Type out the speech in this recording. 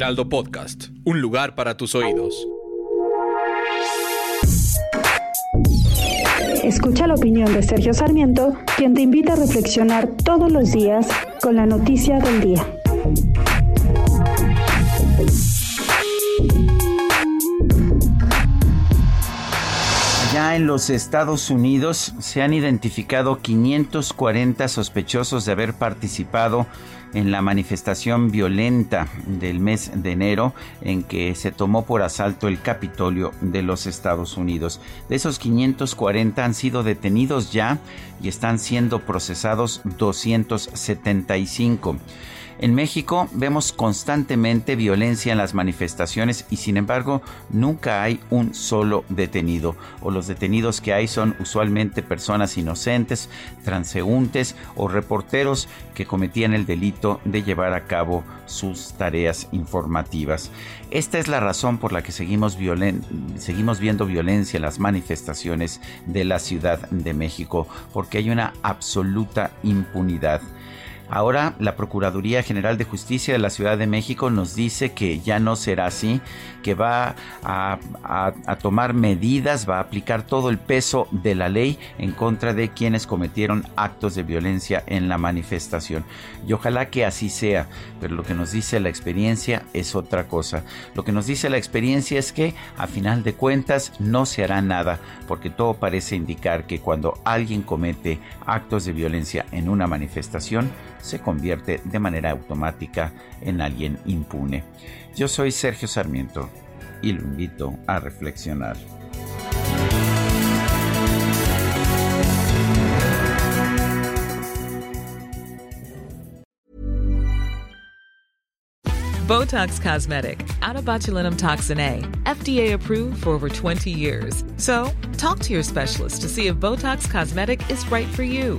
Heraldo Podcast, un lugar para tus oídos. Escucha la opinión de Sergio Sarmiento, quien te invita a reflexionar todos los días con la noticia del día. Ya en los Estados Unidos se han identificado 540 sospechosos de haber participado en la manifestación violenta del mes de enero en que se tomó por asalto el Capitolio de los Estados Unidos. De esos 540 han sido detenidos ya y están siendo procesados 275. En México vemos constantemente violencia en las manifestaciones y sin embargo nunca hay un solo detenido o los detenidos que hay son usualmente personas inocentes, transeúntes o reporteros que cometían el delito de llevar a cabo sus tareas informativas. Esta es la razón por la que seguimos, seguimos viendo violencia en las manifestaciones de la Ciudad de México, porque hay una absoluta impunidad. Ahora la Procuraduría General de Justicia de la Ciudad de México nos dice que ya no será así, que va a, tomar medidas, va a aplicar todo el peso de la ley en contra de quienes cometieron actos de violencia en la manifestación. Y ojalá que así sea, pero lo que nos dice la experiencia es otra cosa. Lo que nos dice la experiencia es que a final de cuentas no se hará nada, porque todo parece indicar que cuando alguien comete actos de violencia en una manifestación, se convierte de manera automática en alguien impune. Yo soy Sergio Sarmiento y lo invito a reflexionar. Botox Cosmetic, out of botulinum toxin A, FDA approved for over 20 years. So, talk to your specialist to see if Botox Cosmetic is right for you.